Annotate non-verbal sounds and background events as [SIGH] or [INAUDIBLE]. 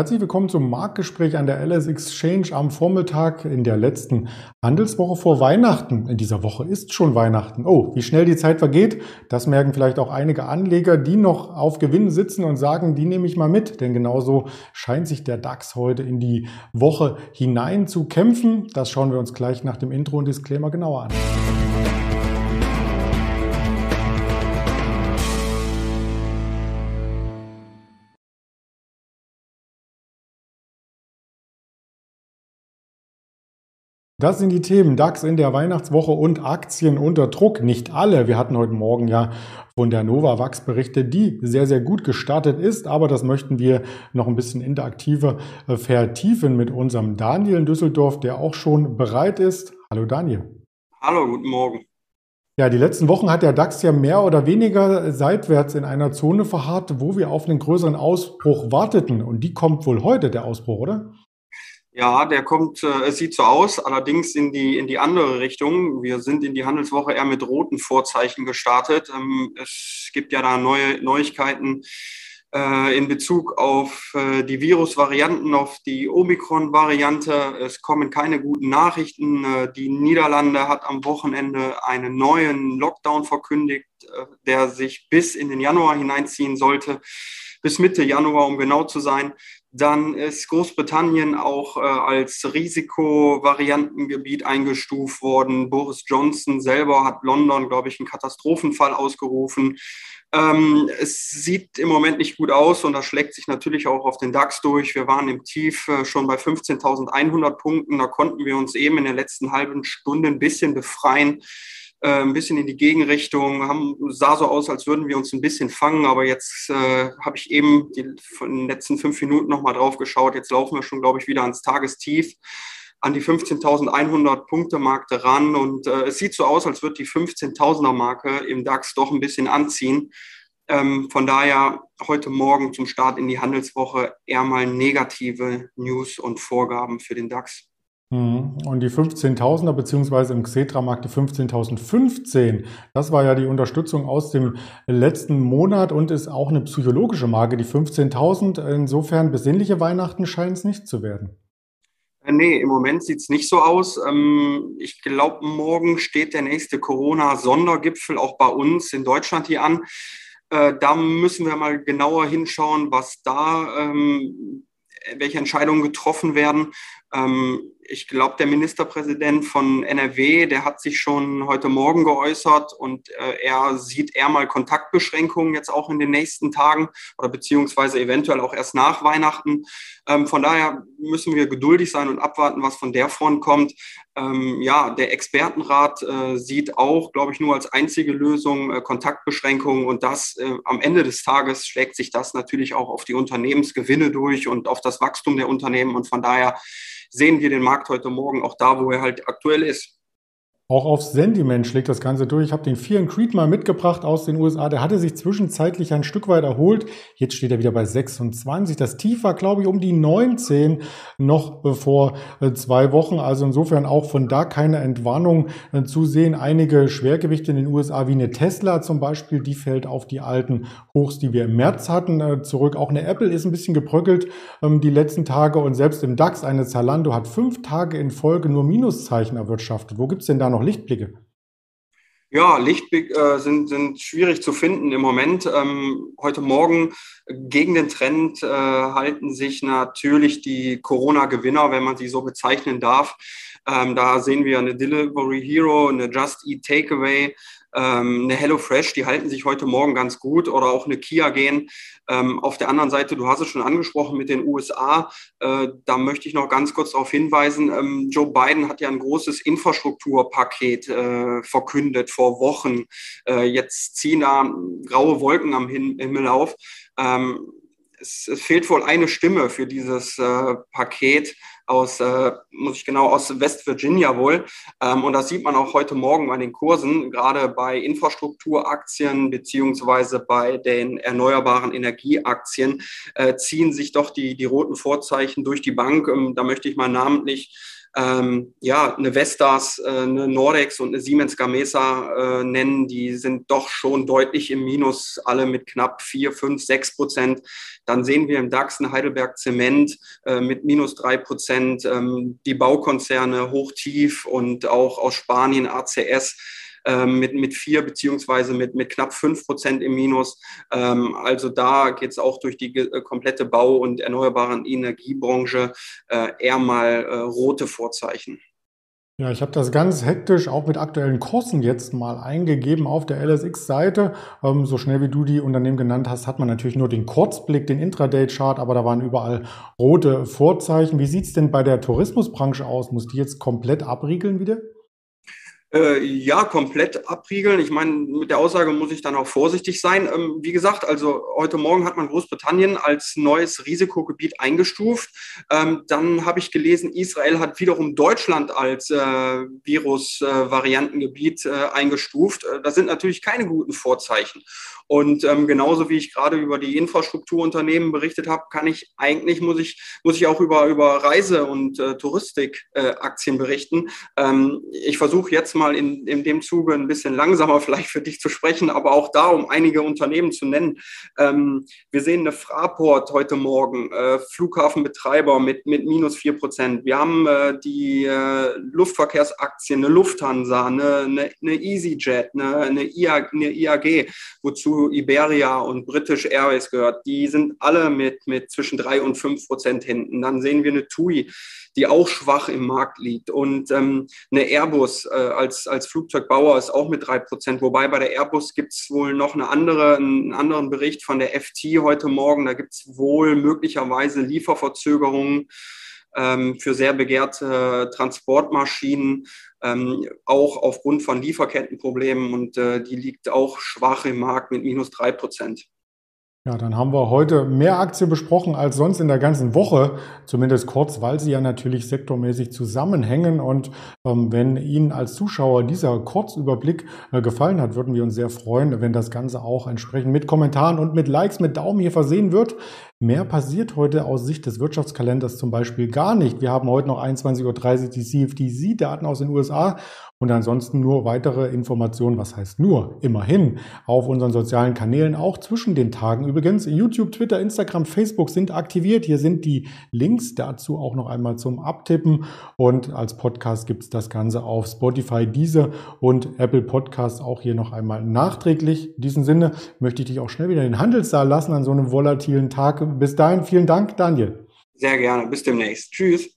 Herzlich willkommen zum Marktgespräch an der LS Exchange am Vormittag in der letzten Handelswoche vor Weihnachten. In dieser Woche ist schon Weihnachten. Oh, wie schnell die Zeit vergeht, das merken vielleicht auch einige Anleger, die noch auf Gewinn sitzen und sagen, die nehme ich mal mit. Denn genauso scheint sich der DAX heute in die Woche hinein zu kämpfen. Das schauen wir uns gleich nach dem Intro und Disclaimer genauer an. Das sind die Themen DAX in der Weihnachtswoche und Aktien unter Druck. Nicht alle. Wir hatten heute Morgen ja von der Novavax Berichte, die sehr, sehr gut gestartet ist. Aber das möchten wir noch ein bisschen interaktiver äh, vertiefen mit unserem Daniel in Düsseldorf, der auch schon bereit ist. Hallo Daniel. Hallo, guten Morgen. Ja, die letzten Wochen hat der DAX ja mehr oder weniger seitwärts in einer Zone verharrt, wo wir auf einen größeren Ausbruch warteten. Und die kommt wohl heute, der Ausbruch, oder? Ja, der kommt, äh, es sieht so aus, allerdings in die, in die andere Richtung. Wir sind in die Handelswoche eher mit roten Vorzeichen gestartet. Ähm, es gibt ja da neue Neuigkeiten äh, in Bezug auf äh, die Virusvarianten, auf die Omikron-Variante. Es kommen keine guten Nachrichten. Äh, die Niederlande hat am Wochenende einen neuen Lockdown verkündigt, äh, der sich bis in den Januar hineinziehen sollte bis Mitte Januar, um genau zu sein. Dann ist Großbritannien auch äh, als Risikovariantengebiet eingestuft worden. Boris Johnson selber hat London, glaube ich, einen Katastrophenfall ausgerufen. Ähm, es sieht im Moment nicht gut aus und das schlägt sich natürlich auch auf den DAX durch. Wir waren im Tief äh, schon bei 15.100 Punkten. Da konnten wir uns eben in der letzten halben Stunde ein bisschen befreien ein bisschen in die Gegenrichtung, haben, sah so aus, als würden wir uns ein bisschen fangen, aber jetzt äh, habe ich eben die, von den letzten fünf Minuten nochmal drauf geschaut. Jetzt laufen wir schon, glaube ich, wieder ans Tagestief an die 15.100 Punkte Marke ran und äh, es sieht so aus, als wird die 15.000er Marke im DAX doch ein bisschen anziehen. Ähm, von daher heute Morgen zum Start in die Handelswoche eher mal negative News und Vorgaben für den DAX. Mhm. Und die 15.000er beziehungsweise im Xetra-Markt die 15.015, das war ja die Unterstützung aus dem letzten Monat und ist auch eine psychologische Marke, die 15.000. Insofern besinnliche Weihnachten scheint es nicht zu werden. Äh, nee, im Moment sieht es nicht so aus. Ähm, ich glaube, morgen steht der nächste Corona-Sondergipfel auch bei uns in Deutschland hier an. Äh, da müssen wir mal genauer hinschauen, was da, ähm, welche Entscheidungen getroffen werden. Ähm, ich glaube, der Ministerpräsident von NRW, der hat sich schon heute Morgen geäußert und äh, er sieht eher mal Kontaktbeschränkungen jetzt auch in den nächsten Tagen oder beziehungsweise eventuell auch erst nach Weihnachten. Ähm, von daher müssen wir geduldig sein und abwarten, was von der Front kommt. Ähm, ja, der Expertenrat äh, sieht auch, glaube ich, nur als einzige Lösung äh, Kontaktbeschränkungen und das äh, am Ende des Tages schlägt sich das natürlich auch auf die Unternehmensgewinne durch und auf das Wachstum der Unternehmen und von daher sehen wir den Markt heute Morgen auch da, wo er halt aktuell ist. Auch aufs Sentiment schlägt das Ganze durch. Ich habe den and Creed mal mitgebracht aus den USA. Der hatte sich zwischenzeitlich ein Stück weit erholt. Jetzt steht er wieder bei 26. Das Tief war, glaube ich, um die 19 noch vor äh, zwei Wochen. Also insofern auch von da keine Entwarnung äh, zu sehen. Einige Schwergewichte in den USA, wie eine Tesla zum Beispiel, die fällt auf die alten Hochs, die wir im März hatten, äh, zurück. Auch eine Apple ist ein bisschen gebröckelt ähm, die letzten Tage. Und selbst im DAX, eine Zalando hat fünf Tage in Folge nur Minuszeichen erwirtschaftet. Wo gibt's denn da noch noch Lichtblicke? Ja, Lichtblicke äh, sind, sind schwierig zu finden im Moment. Ähm, heute Morgen gegen den Trend äh, halten sich natürlich die Corona-Gewinner, wenn man sie so bezeichnen darf. Ähm, da sehen wir eine Delivery Hero, eine Just Eat Takeaway, ähm, eine HelloFresh, die halten sich heute Morgen ganz gut oder auch eine Kia gehen. Ähm, auf der anderen Seite, du hast es schon angesprochen mit den USA, äh, da möchte ich noch ganz kurz darauf hinweisen, ähm, Joe Biden hat ja ein großes Infrastrukturpaket äh, verkündet vor Wochen. Äh, jetzt ziehen da graue Wolken am Himmel auf. Ähm, es, es, fehlt wohl eine Stimme für dieses äh, Paket aus, äh, muss ich genau, aus West Virginia wohl. Ähm, und das sieht man auch heute Morgen bei den Kursen, gerade bei Infrastrukturaktien beziehungsweise bei den erneuerbaren Energieaktien, äh, ziehen sich doch die, die roten Vorzeichen durch die Bank. Ähm, da möchte ich mal namentlich ähm, ja, eine Vestas, äh, eine Nordex und eine Siemens Gamesa äh, nennen, die sind doch schon deutlich im Minus, alle mit knapp vier, fünf, sechs Prozent. Dann sehen wir im DAX eine Heidelberg Zement äh, mit minus drei Prozent, ähm, die Baukonzerne hoch, tief und auch aus Spanien ACS mit, mit vier beziehungsweise mit, mit knapp fünf Prozent im Minus. Ähm, also da geht es auch durch die äh, komplette Bau- und erneuerbaren Energiebranche äh, eher mal äh, rote Vorzeichen. Ja, ich habe das ganz hektisch auch mit aktuellen Kursen jetzt mal eingegeben auf der LSX-Seite. Ähm, so schnell wie du die Unternehmen genannt hast, hat man natürlich nur den Kurzblick, den Intraday-Chart, aber da waren überall rote Vorzeichen. Wie sieht's denn bei der Tourismusbranche aus? Muss die jetzt komplett abriegeln wieder? Äh, ja, komplett abriegeln. Ich meine, mit der Aussage muss ich dann auch vorsichtig sein. Ähm, wie gesagt, also heute Morgen hat man Großbritannien als neues Risikogebiet eingestuft. Ähm, dann habe ich gelesen, Israel hat wiederum Deutschland als äh, Virusvariantengebiet äh, eingestuft. Äh, das sind natürlich keine guten Vorzeichen. Und ähm, genauso wie ich gerade über die Infrastrukturunternehmen berichtet habe, kann ich eigentlich, muss ich, muss ich auch über, über Reise- und äh, Touristikaktien berichten. Ähm, ich versuche jetzt mal in, in dem Zuge ein bisschen langsamer [LAUGHS] vielleicht für dich zu sprechen, aber auch da, um einige Unternehmen zu nennen. Ähm, wir sehen eine Fraport heute Morgen, äh, Flughafenbetreiber mit, mit minus vier Prozent. Wir haben äh, die äh, Luftverkehrsaktien, eine Lufthansa, eine, eine, eine EasyJet, eine, eine, IA, eine IAG, wozu Iberia und British Airways gehört. Die sind alle mit, mit zwischen drei und fünf Prozent hinten. Dann sehen wir eine TUI, die auch schwach im Markt liegt. Und ähm, eine Airbus äh, als, als Flugzeugbauer ist auch mit drei Prozent. Wobei bei der Airbus gibt es wohl noch eine andere, einen anderen Bericht von der FT heute Morgen. Da gibt es wohl möglicherweise Lieferverzögerungen ähm, für sehr begehrte Transportmaschinen, ähm, auch aufgrund von Lieferkettenproblemen. Und äh, die liegt auch schwach im Markt mit minus drei Prozent. Ja, dann haben wir heute mehr Aktien besprochen als sonst in der ganzen Woche, zumindest kurz, weil sie ja natürlich sektormäßig zusammenhängen. Und ähm, wenn Ihnen als Zuschauer dieser Kurzüberblick äh, gefallen hat, würden wir uns sehr freuen, wenn das Ganze auch entsprechend mit Kommentaren und mit Likes, mit Daumen hier versehen wird. Mehr passiert heute aus Sicht des Wirtschaftskalenders zum Beispiel gar nicht. Wir haben heute noch 21.30 Uhr die CFTC-Daten aus den USA und ansonsten nur weitere Informationen, was heißt nur, immerhin, auf unseren sozialen Kanälen, auch zwischen den Tagen. Übrigens, YouTube, Twitter, Instagram, Facebook sind aktiviert. Hier sind die Links dazu auch noch einmal zum Abtippen. Und als Podcast gibt es das Ganze auf Spotify, Deezer und Apple Podcast auch hier noch einmal nachträglich. In diesem Sinne möchte ich dich auch schnell wieder in den Handelssaal lassen an so einem volatilen Tag. Bis dahin, vielen Dank, Daniel. Sehr gerne. Bis demnächst. Tschüss.